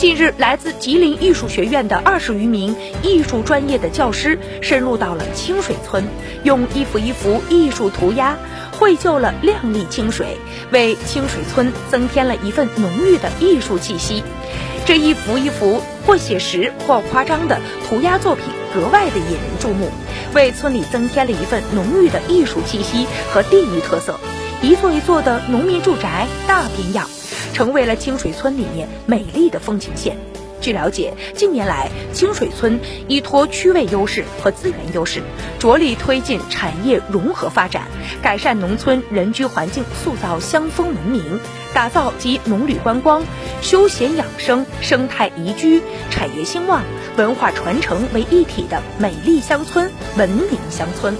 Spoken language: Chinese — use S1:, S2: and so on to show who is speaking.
S1: 近日，来自吉林艺术学院的二十余名艺术专业的教师深入到了清水村，用一幅一幅艺术涂鸦绘就了亮丽清水，为清水村增添了一份浓郁的艺术气息。这一幅一幅或写实或夸张的涂鸦作品格外的引人注目，为村里增添了一份浓郁的艺术气息和地域特色。一座一座的农民住宅大变样，成为了清水村里面美丽的风景线。据了解，近年来清水村依托区位优势和资源优势，着力推进产业融合发展，改善农村人居环境，塑造乡风文明，打造集农旅观光、休闲养生、生态宜居、产业兴旺、文化传承为一体的美丽乡村、文明乡村。